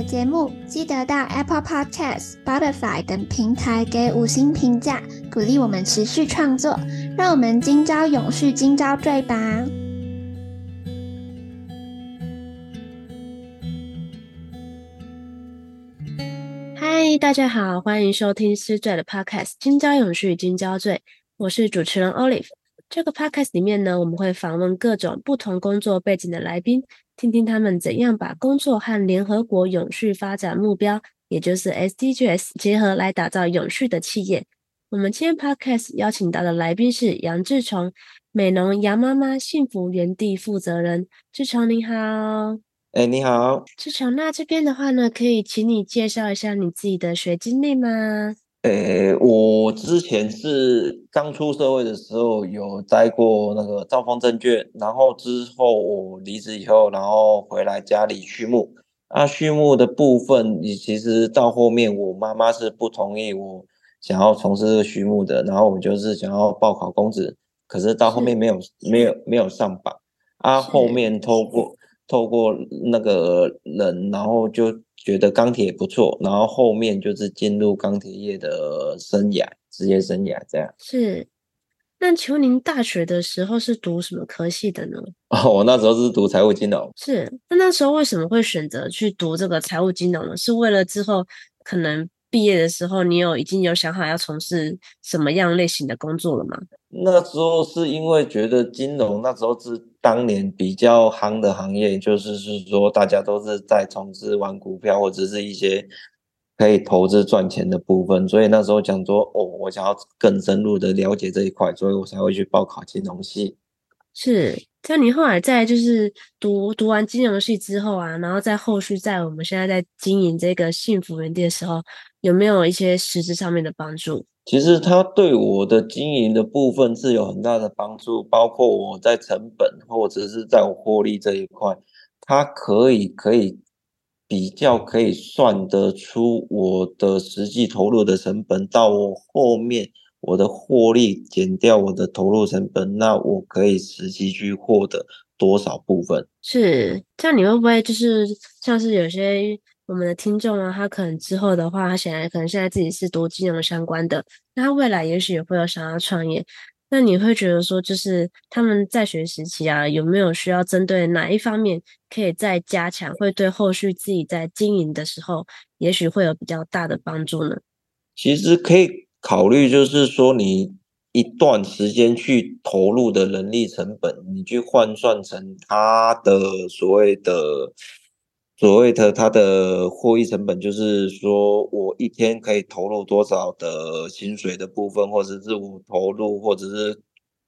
的节目记得到 Apple Podcast、Spotify 等平台给五星评价，鼓励我们持续创作。让我们今朝永续，今朝醉吧！嗨，大家好，欢迎收听失缀的 Podcast《今朝永续，今朝醉》，我是主持人 Olive。这个 Podcast 里面呢，我们会访问各种不同工作背景的来宾。听听他们怎样把工作和联合国永续发展目标，也就是 SDGs 结合来打造永续的企业。我们今天 Podcast 邀请到的来宾是杨志琼，美农杨妈妈幸福园地负责人。志琼你好，哎你好，志琼，那这边的话呢，可以请你介绍一下你自己的学经历吗？诶，我之前是刚出社会的时候有待过那个兆丰证券，然后之后我离职以后，然后回来家里畜牧。啊，畜牧的部分，你其实到后面我妈妈是不同意我想要从事畜牧的，然后我就是想要报考公职，可是到后面没有没有没有上榜。啊，后面透过透过那个人，然后就。觉得钢铁不错，然后后面就是进入钢铁业的生涯，职业生涯这样。是，那请问您大学的时候是读什么科系的呢？哦，我那时候是读财务金融。是，那那时候为什么会选择去读这个财务金融呢？是为了之后可能毕业的时候，你有已经有想好要从事什么样类型的工作了吗？那时候是因为觉得金融那时候是。当年比较夯的行业，就是是说大家都是在从事玩股票或者是一些可以投资赚钱的部分，所以那时候讲说，哦，我想要更深入的了解这一块，所以我才会去报考金融系。是，像你后来在就是读读完金融系之后啊，然后在后续在我们现在在经营这个幸福园地的时候，有没有一些实质上面的帮助？其实它对我的经营的部分是有很大的帮助，包括我在成本或者是在我获利这一块，它可以可以比较可以算得出我的实际投入的成本，到我后面我的获利减掉我的投入成本，那我可以实际去获得多少部分？是，这样你会不会就是像是有些？我们的听众啊，他可能之后的话，他显然可能现在自己是读金融相关的，那他未来也许也会有想要创业。那你会觉得说，就是他们在学时期啊，有没有需要针对哪一方面可以再加强，会对后续自己在经营的时候，也许会有比较大的帮助呢？其实可以考虑，就是说你一段时间去投入的人力成本，你去换算成他的所谓的。所谓的它的获益成本，就是说我一天可以投入多少的薪水的部分，或者是我投入，或者是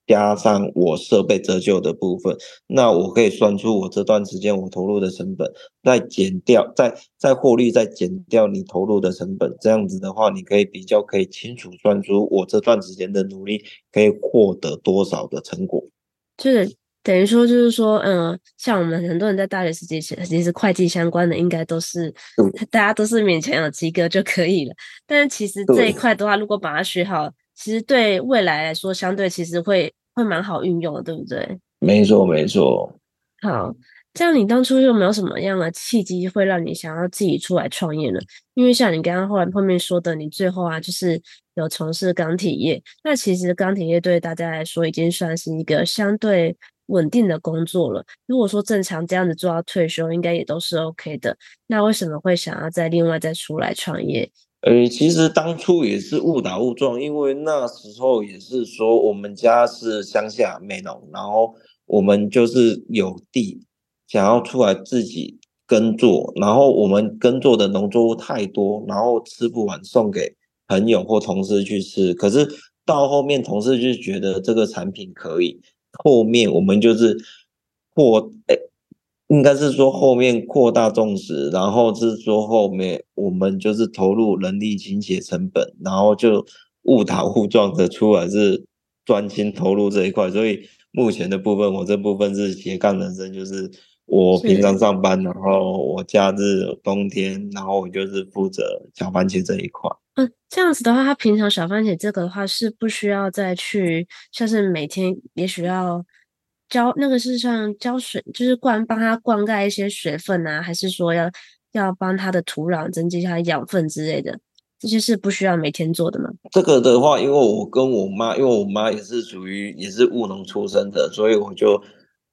加上我设备折旧的部分，那我可以算出我这段时间我投入的成本，再减掉，再再获利，再减掉你投入的成本，这样子的话，你可以比较可以清楚算出我这段时间的努力可以获得多少的成果。是。等于说，就是说，嗯，像我们很多人在大学时期，其实会计相关的，应该都是大家都是勉强有及格就可以了。但是其实这一块的话，如果把它学好，其实对未来来说，相对其实会会蛮好运用的，对不对？没错，没错。好，这样你当初有没有什么样的契机，会让你想要自己出来创业呢？因为像你刚刚后来后面说的，你最后啊，就是有从事钢铁业。那其实钢铁业对大家来说，已经算是一个相对。稳定的工作了。如果说正常这样子做到退休，应该也都是 OK 的。那为什么会想要再另外再出来创业？呃，其实当初也是误打误撞，因为那时候也是说我们家是乡下美农，然后我们就是有地想要出来自己耕作，然后我们耕作的农作物太多，然后吃不完送给朋友或同事去吃。可是到后面同事就觉得这个产品可以。后面我们就是扩诶应该是说后面扩大种植，然后是说后面我们就是投入人力、金钱成本，然后就误打误撞的出来是专心投入这一块，所以目前的部分，我这部分是斜杠人生，就是我平常上班，然后我假日冬天，然后我就是负责小番茄这一块。嗯，这样子的话，他平常小番茄这个的话是不需要再去，像是每天也许要。浇那个是像浇水，就是灌帮它灌溉一些水分啊，还是说要要帮它的土壤增加一下养分之类的？这些是不需要每天做的吗？这个的话，因为我跟我妈，因为我妈也是属于也是务农出身的，所以我就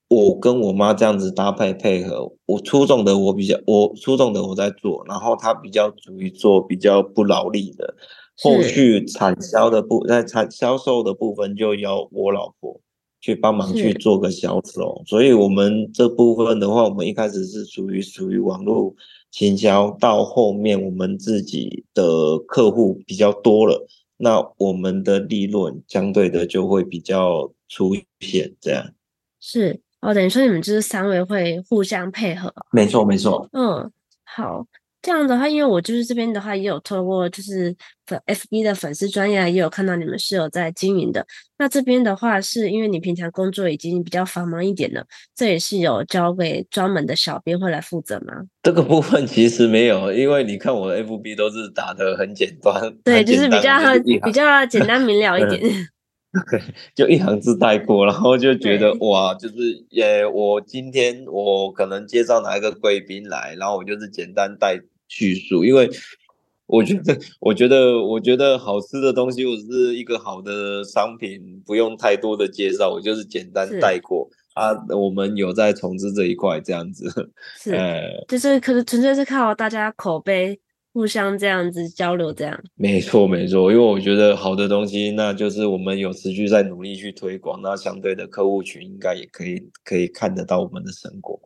我跟我妈这样子搭配配合。我粗重的我比较，我粗重的我在做，然后她比较属于做比较不劳力的，后续产销的部在产销售的部分就要我老婆。去帮忙去做个销售，所以我们这部分的话，我们一开始是属于属于网络行销，到后面我们自己的客户比较多了，那我们的利润相对的就会比较出现，这样。是哦，等于说你们就是三位会互相配合。没错，没错。嗯，好。这样的话，因为我就是这边的话，也有透过就是粉 FB 的粉丝专业，也有看到你们是有在经营的。那这边的话，是因为你平常工作已经比较繁忙一点了，这也是有交给专门的小编会来负责吗？这个部分其实没有，因为你看我的 FB 都是打的很简单，对，就是比较比较简单明了一点。对，就一行字带过，然后就觉得哇，就是也我今天我可能介绍哪一个贵宾来，然后我就是简单带叙述，因为我觉得我觉得我觉得好吃的东西，我是一个好的商品，不用太多的介绍，我就是简单带过啊。我们有在重置这一块这样子，是，呃、就是可是纯粹是靠大家口碑。互相这样子交流，这样 没错没错，因为我觉得好的东西，那就是我们有持续在努力去推广，那相对的客户群应该也可以可以看得到我们的成果。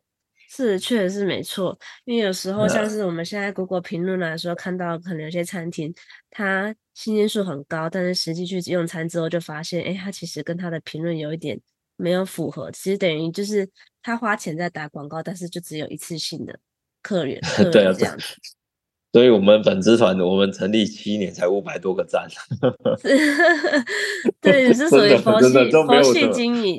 是，确实是没错，因为有时候像是我们现在 Google 评论来说，看到可能有些餐厅它新鲜数很高，但是实际去用餐之后就发现，哎，它其实跟它的评论有一点没有符合，其实等于就是他花钱在打广告，但是就只有一次性的客源，客人这样子。所以我们粉丝团，我们成立七年才五百多个赞，对，你是属于佛系佛系经营，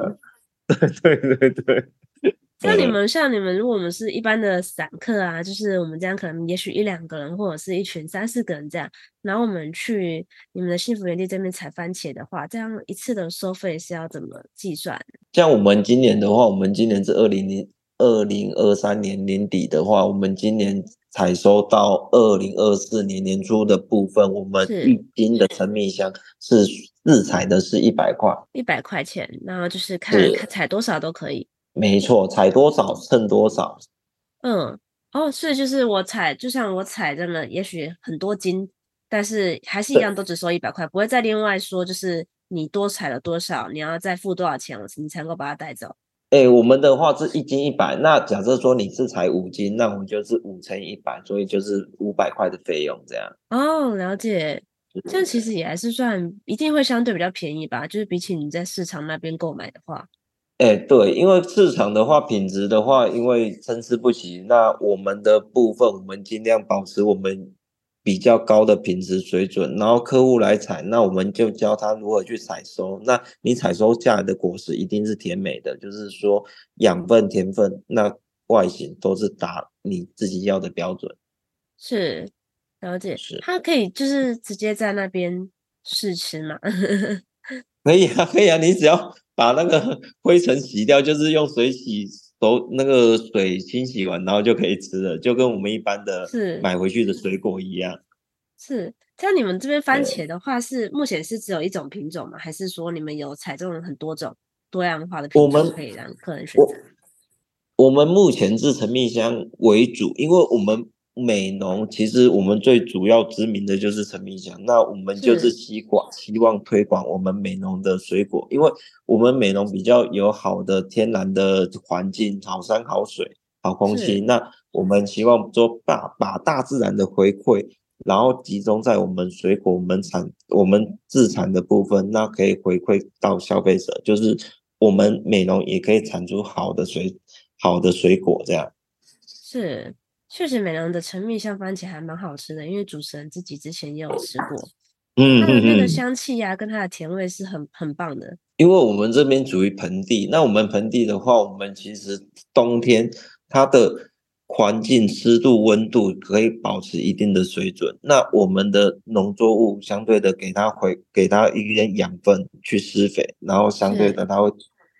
对对对对。像你们，像你们，如果我们是一般的散客啊，就是我们这样可能也许一两个人，或者是一群三四个人这样，然后我们去你们的幸福园地这边采番茄的话，这样一次的收费是要怎么计算？像我们今年的话，我们今年是二零零二零二三年年底的话，我们今年。采收到二零二四年年初的部分，我们一斤的陈米香是日采的是一百块，一百块钱，然后就是看采多少都可以。没错，采多少称多少。嗯，哦，所以就是我采，就像我采这么，也许很多斤，但是还是一样，都只收一百块，不会再另外说，就是你多采了多少，你要再付多少钱，你才能够把它带走。哎、欸，我们的话是一斤一百，那假设说你是才五斤，那我们就是五乘一百，所以就是五百块的费用这样。哦，了解，这样其实也还是算一定会相对比较便宜吧，就是比起你在市场那边购买的话。哎、欸，对，因为市场的话，品质的话，因为参差不齐，那我们的部分，我们尽量保持我们。比较高的品质水准，然后客户来采，那我们就教他如何去采收。那你采收下来的果实一定是甜美的，就是说养分、甜分，那外形都是达你自己要的标准。是，了解。是，他可以就是直接在那边试吃嘛？可以啊，可以啊，你只要把那个灰尘洗掉，就是用水洗。都那个水清洗完，然后就可以吃了，就跟我们一般的买回去的水果一样。是，像你们这边番茄的话是，是目前是只有一种品种吗？还是说你们有采种很多种多样化的品种可以让客人选择？我们目前是陈蜜香为主，因为我们。美农其实我们最主要知名的就是陈蜜香，那我们就是希望希望推广我们美农的水果，因为我们美农比较有好的天然的环境，好山好水好空气，那我们希望说把把大自然的回馈，然后集中在我们水果我们产我们自产的部分，那可以回馈到消费者，就是我们美农也可以产出好的水。好的水果这样。是，确实美兰的陈蜜香番茄还蛮好吃的，因为主持人自己之前也有吃过。嗯，它的那个香气呀、啊，跟它的甜味是很很棒的。因为我们这边属于盆地，那我们盆地的话，我们其实冬天它的环境湿度、温度可以保持一定的水准。那我们的农作物相对的给它回给它一点养分去施肥，然后相对的它会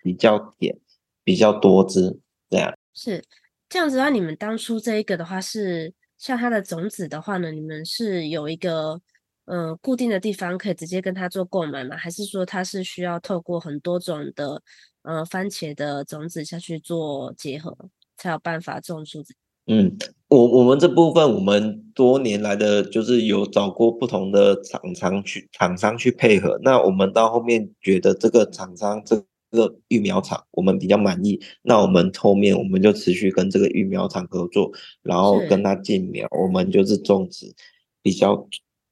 比较甜、比较多汁这样。是这样子的话，你们当初这一个的话是像它的种子的话呢，你们是有一个。呃，固定的地方可以直接跟它做购买吗？还是说它是需要透过很多种的呃番茄的种子下去做结合，才有办法种出？嗯，我我们这部分我们多年来的就是有找过不同的厂商去厂商去配合，那我们到后面觉得这个厂商这个育苗厂我们比较满意，那我们后面我们就持续跟这个育苗厂合作，然后跟他进苗，我们就是种植比较。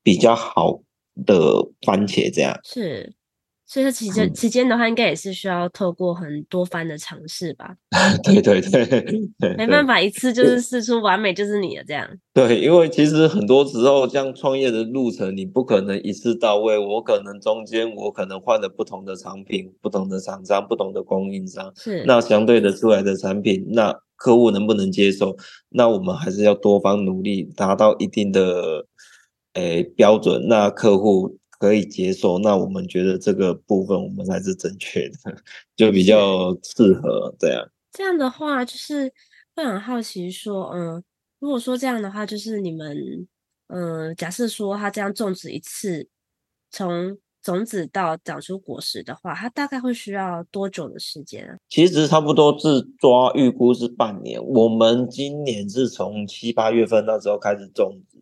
比较好的番茄，这样是，所以说期间期间的话，应该也是需要透过很多番的尝试吧？对对对，对，没办法一次就是试出完美就是你的这样。对，因为其实很多时候像创业的路程，你不可能一次到位，我可能中间我可能换了不同的产品、不同的厂商、不同的供应商，是那相对的出来的产品，那客户能不能接受？那我们还是要多方努力，达到一定的。诶、欸，标准，那客户可以接受，那我们觉得这个部分我们才是正确的，就比较适合这样。这样的话，就是会很好奇说，嗯，如果说这样的话，就是你们，嗯，假设说他这样种植一次，从种子到长出果实的话，它大概会需要多久的时间啊？其实差不多是抓预估是半年，我们今年是从七八月份那时候开始种植。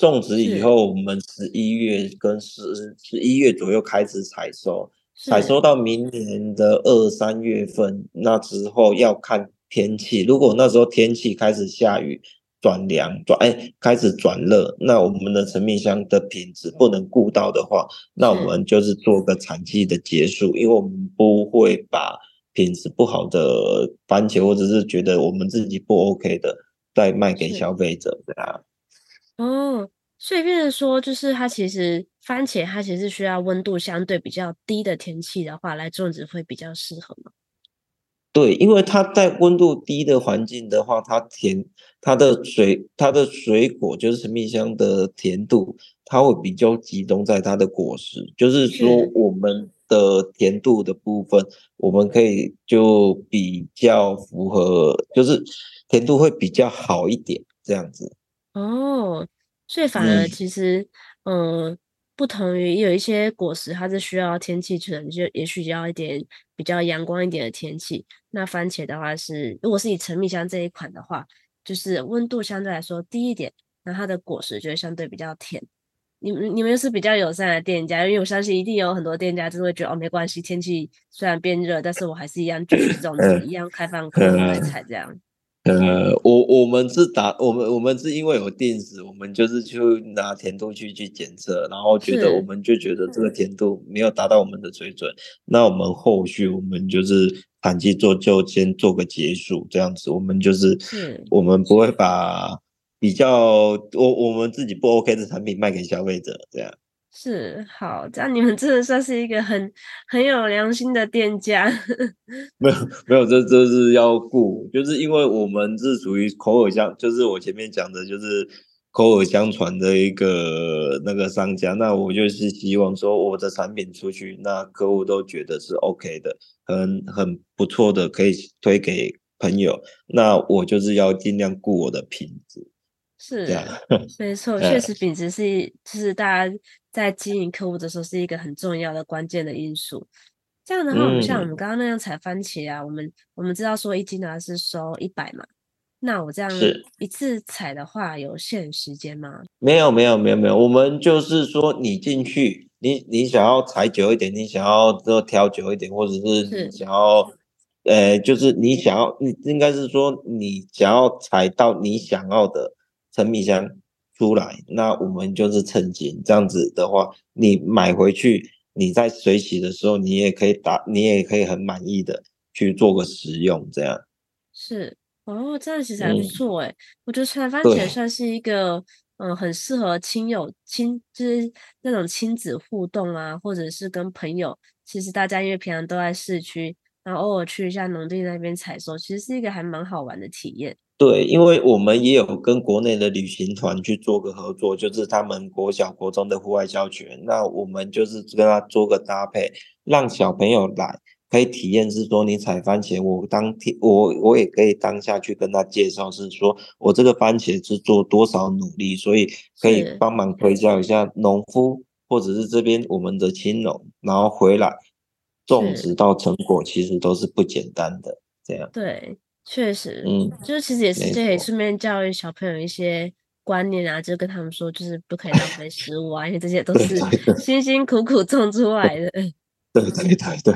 种植以后，我们十一月跟十十一月左右开始采收，采收到明年的二三月份，那之后要看天气。如果那时候天气开始下雨、转凉、转哎开始转热，那我们的陈蜜香的品质不能顾到的话，那我们就是做个产季的结束，因为我们不会把品质不好的番茄，或者是觉得我们自己不 OK 的，再卖给消费者这样。哦，所以变成说，就是它其实番茄它其实是需要温度相对比较低的天气的话来种植会比较适合吗？对，因为它在温度低的环境的话，它甜，它的水，它的水果就是陈蜜香的甜度，它会比较集中在它的果实，就是说我们的甜度的部分，我们可以就比较符合，就是甜度会比较好一点，这样子。哦，所以反而其实，嗯，呃、不同于有一些果实，它是需要天气，可能就也许要一点比较阳光一点的天气。那番茄的话是，如果是以陈蜜香这一款的话，就是温度相对来说低一点，那它的果实就会相对比较甜。你们你们又是比较友善的店家，因为我相信一定有很多店家就会觉得哦，没关系，天气虽然变热，但是我还是一样继续种植，一样开放客人来采这样。呃，我我们是打我们我们是因为有电子，我们就是去拿甜度去去检测，然后觉得我们就觉得这个甜度没有达到我们的水准，那我们后续我们就是产季做就先做个结束，这样子，我们就是我们不会把比较我我们自己不 OK 的产品卖给消费者，这样。是好，这样你们真的算是一个很很有良心的店家。没有没有，这这是要顾，就是因为我们是属于口耳相，就是我前面讲的，就是口耳相传的一个那个商家。那我就是希望说，我的产品出去，那客户都觉得是 OK 的，很很不错的，可以推给朋友。那我就是要尽量顾我的品质。是，没错，确实品质是，就是大家在经营客户的时候是一个很重要的关键的因素。这样的话，我们像我们刚刚那样采番茄啊，嗯、我们我们知道说一斤呢是收一百嘛，那我这样一次采的话有限时间吗？没有，没有，没有，没有，我们就是说你进去，你你想要采久一点，你想要就挑久一点，或者是你想要，呃，就是你想要，你应该是说你想要采到你想要的。陈米香出来，那我们就是称斤，这样子的话，你买回去，你在水洗的时候，你也可以打，你也可以很满意的去做个食用，这样。是哦，这样其实还不错哎、嗯。我觉得采番茄算是一个嗯，很适合亲友亲，就是那种亲子互动啊，或者是跟朋友。其实大家因为平常都在市区，然后偶尔去一下农地那边采收，其实是一个还蛮好玩的体验。对，因为我们也有跟国内的旅行团去做个合作，就是他们国小、国中的户外教学，那我们就是跟他做个搭配，让小朋友来可以体验，是说你采番茄，我当天我我也可以当下去跟他介绍，是说我这个番茄是做多少努力，所以可以帮忙推销一下农夫或者是这边我们的青农，然后回来种植到成果，其实都是不简单的，这样。对。确实，嗯，就是其实也是可以顺便教育小朋友一些观念啊，就跟他们说，就是不可以浪费食物啊，因为这些都 是 辛辛苦苦种出来的。对对对对，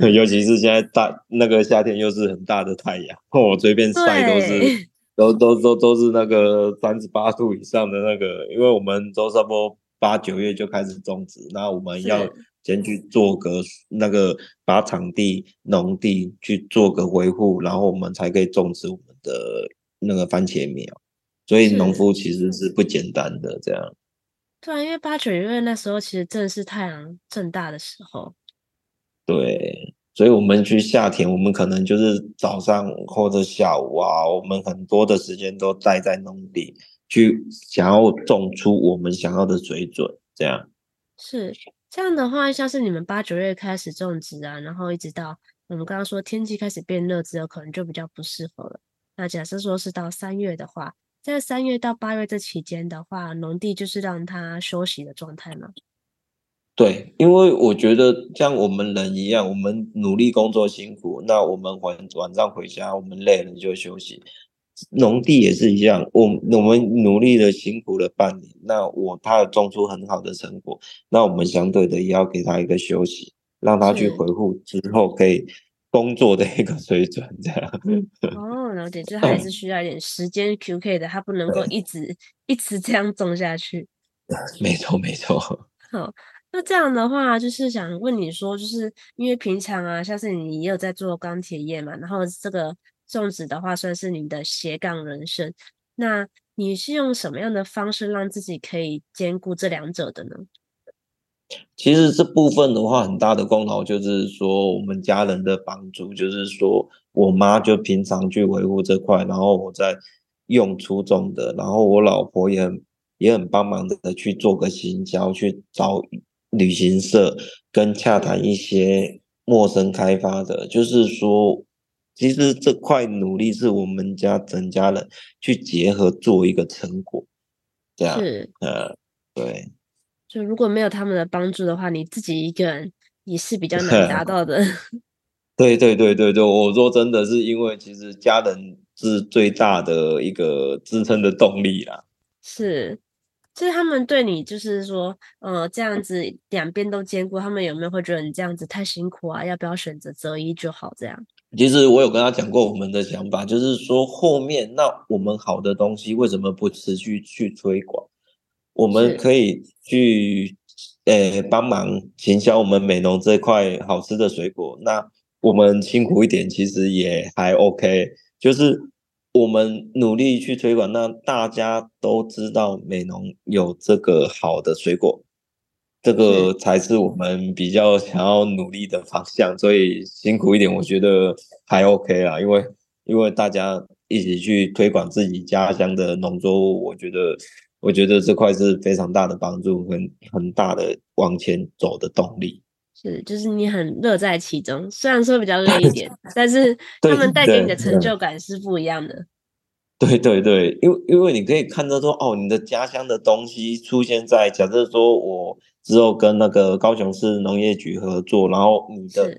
对，尤其是现在大那个夏天又是很大的太阳，我随便晒都是都都都都是那个三十八度以上的那个，因为我们都差不多八九月就开始种植，那我们要。先去做个那个，把场地、农地去做个维护，然后我们才可以种植我们的那个番茄苗。所以农夫其实是不简单的，这样。对啊，因为八九月那时候其实正是太阳正大的时候。对，所以我们去夏田，我们可能就是早上或者下午啊，我们很多的时间都待在农地，去想要种出我们想要的水准，这样。是。这样的话，像是你们八九月开始种植啊，然后一直到我们刚刚说天气开始变热之后，可能就比较不适合了。那假设说是到三月的话，在三月到八月这期间的话，农地就是让它休息的状态吗？对，因为我觉得像我们人一样，我们努力工作辛苦，那我们晚晚上回家，我们累了就休息。农地也是一样，我我们努力的辛苦了半年，那我他要种出很好的成果，那我们相对的也要给他一个休息，让他去回复之后可以工作的一个水准，这样。哦，了解，就还是需要一点时间 QK 的，他不能够一直一直这样种下去。没错，没错。好，那这样的话，就是想问你说，就是因为平常啊，像是你也有在做钢铁业嘛，然后这个。种植的话算是你的斜杠人生，那你是用什么样的方式让自己可以兼顾这两者的呢？其实这部分的话，很大的功劳就是说我们家人的帮助，就是说我妈就平常去维护这块，然后我在用粗种的，然后我老婆也很也很帮忙的去做个行销，去找旅行社跟洽谈一些陌生开发的，就是说。其实这块努力是我们家整家人去结合做一个成果，这样是呃对。就如果没有他们的帮助的话，你自己一个人也是比较难 达到的。对对对对对，我说真的是因为其实家人是最大的一个支撑的动力啦。是，就是他们对你就是说，呃，这样子两边都兼顾，他们有没有会觉得你这样子太辛苦啊？要不要选择择一就好这样？其实我有跟他讲过我们的想法，就是说后面那我们好的东西为什么不持续去推广？我们可以去诶帮忙行销我们美农这块好吃的水果。那我们辛苦一点，其实也还 OK。就是我们努力去推广，那大家都知道美农有这个好的水果。这个才是我们比较想要努力的方向，所以辛苦一点，我觉得还 OK 啦。因为因为大家一起去推广自己家乡的农作物，我觉得我觉得这块是非常大的帮助，很很大的往前走的动力。是，就是你很乐在其中，虽然说比较累一点，但是他们带给你的成就感是不一样的。对对对，因为因为你可以看到说，哦，你的家乡的东西出现在，假设说我。之后跟那个高雄市农业局合作，然后你的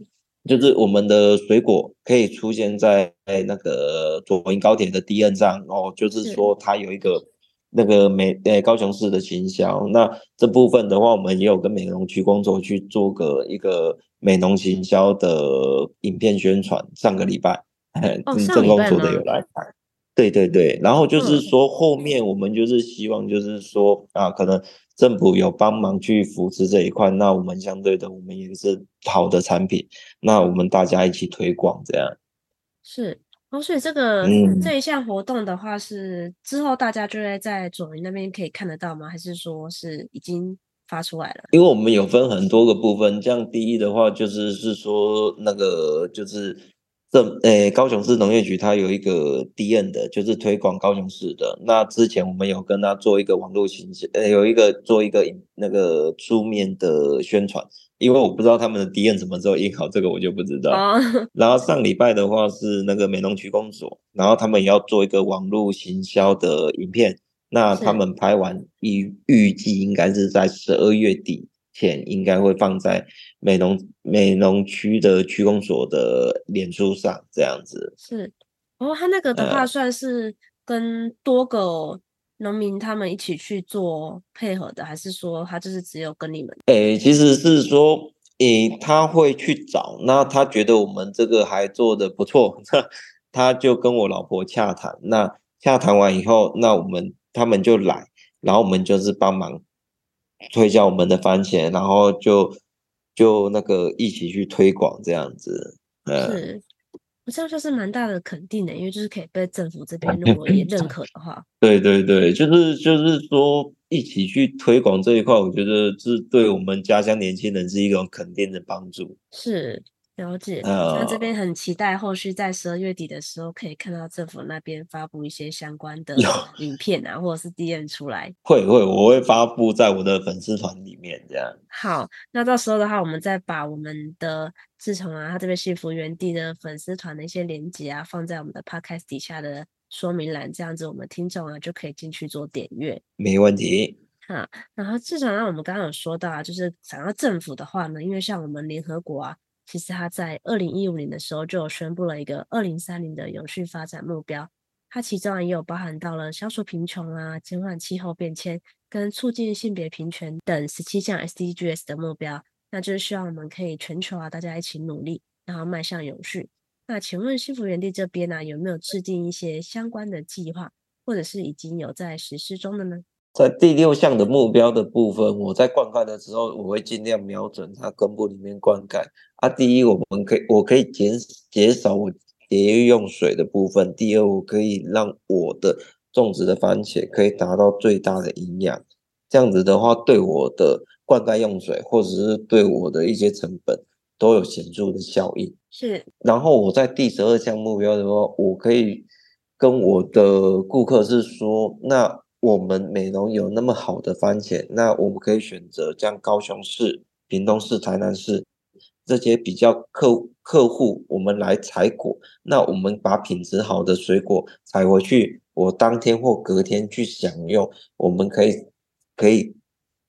就是我们的水果可以出现在那个左营高铁的第 N 站哦，就是说它有一个那个美呃高雄市的行销，那这部分的话，我们也有跟美容区工作去做个一个美容行销的影片宣传，上个礼拜，哦，正工组的有来拍。对对对，然后就是说后面我们就是希望就是说啊，可能。政府有帮忙去扶持这一块，那我们相对的，我们也是好的产品，那我们大家一起推广这样。是，哦，所以这个、嗯、这一项活动的话是，是之后大家就会在左云那边可以看得到吗？还是说是已经发出来了？因为我们有分很多个部分，这样第一的话就是是说那个就是。这诶，高雄市农业局它有一个 D N 的，就是推广高雄市的。那之前我们有跟他做一个网络形象，呃，有一个做一个那个书面的宣传，因为我不知道他们的 D N 什么时候印好，这个我就不知道。然后上礼拜的话是那个美浓区公所，然后他们也要做一个网络行销的影片，那他们拍完预预计应该是在十二月底。钱应该会放在美浓美浓区的区公所的脸书上，这样子是。哦，他那个的话算是跟多个农民他们一起去做配合的，还是说他就是只有跟你们？诶、欸，其实是说，诶、欸，他会去找，那他觉得我们这个还做的不错，他就跟我老婆洽谈，那洽谈完以后，那我们他们就来，然后我们就是帮忙。推销我们的番茄，然后就就那个一起去推广这样子，呃，是，我这样就是蛮大的肯定的，因为就是可以被政府这边 如果也认可的话，对对对，就是就是说一起去推广这一块，我觉得是对我们家乡年轻人是一种肯定的帮助，是。了解，那这边很期待后续在十二月底的时候可以看到政府那边发布一些相关的影片啊，或者是 DM 出来。会会，我会发布在我的粉丝团里面，这样。好，那到时候的话，我们再把我们的志从啊，他这边幸福园地的粉丝团的一些连接啊，放在我们的 Podcast 底下的说明栏，这样子我们听众啊就可以进去做点阅。没问题。啊，然后至少啊，我们刚刚有说到啊，就是想要政府的话呢，因为像我们联合国啊。其实他在二零一五年的时候就有宣布了一个二零三零的永续发展目标，它其中也有包含到了消除贫穷啊、减缓气候变迁跟促进性别平权等十七项 SDGs 的目标，那就是希望我们可以全球啊大家一起努力，然后迈向永续。那请问幸福园地这边呢、有没有制定一些相关的计划，或者是已经有在实施中的呢？在第六项的目标的部分，我在灌溉的时候，我会尽量瞄准它根部里面灌溉。啊，第一，我们可以，我可以减减少我节约用水的部分；第二，我可以让我的种植的番茄可以达到最大的营养。这样子的话，对我的灌溉用水，或者是对我的一些成本，都有显著的效应。是。然后我在第十二项目标的话，我可以跟我的顾客是说，那。我们美容有那么好的番茄，那我们可以选择将高雄市、屏东市、台南市这些比较客客户，我们来采果。那我们把品质好的水果采回去，我当天或隔天去享用，我们可以可以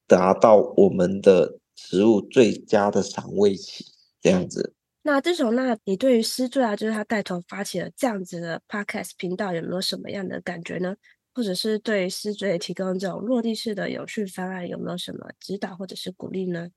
达到我们的食物最佳的赏味期，这样子。那志崇，那你对于思缀啊，就是他带头发起了这样子的 Podcast 频道，有没有什么样的感觉呢？或者是对思缀提供这种落地式的永续方案，有没有什么指导或者是鼓励呢？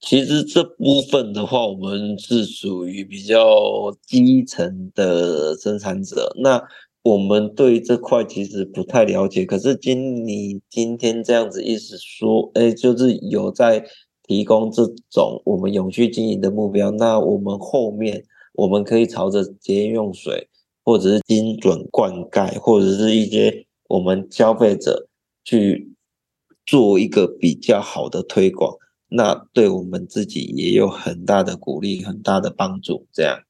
其实这部分的话，我们是属于比较基层的生产者，那我们对这块其实不太了解。可是经你今天这样子意思说，哎，就是有在提供这种我们永续经营的目标，那我们后面我们可以朝着节约用水，或者是精准灌溉，或者是一些。我们消费者去做一个比较好的推广，那对我们自己也有很大的鼓励，很大的帮助。这样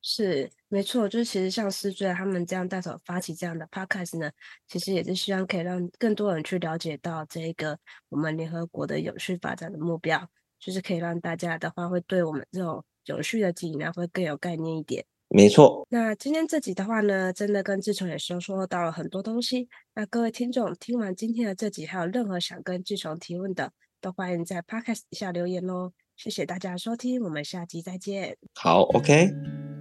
是没错，就是其实像思追他们这样带头发起这样的 podcast 呢，其实也是希望可以让更多人去了解到这一个我们联合国的永续发展的目标，就是可以让大家的话会对我们这种永续的经营会更有概念一点。没错，那今天这集的话呢，真的跟志崇也收说到了很多东西。那各位听众听完今天的这集，还有任何想跟志崇提问的，都欢迎在 Podcast 底下留言哦。谢谢大家收听，我们下集再见。好，OK。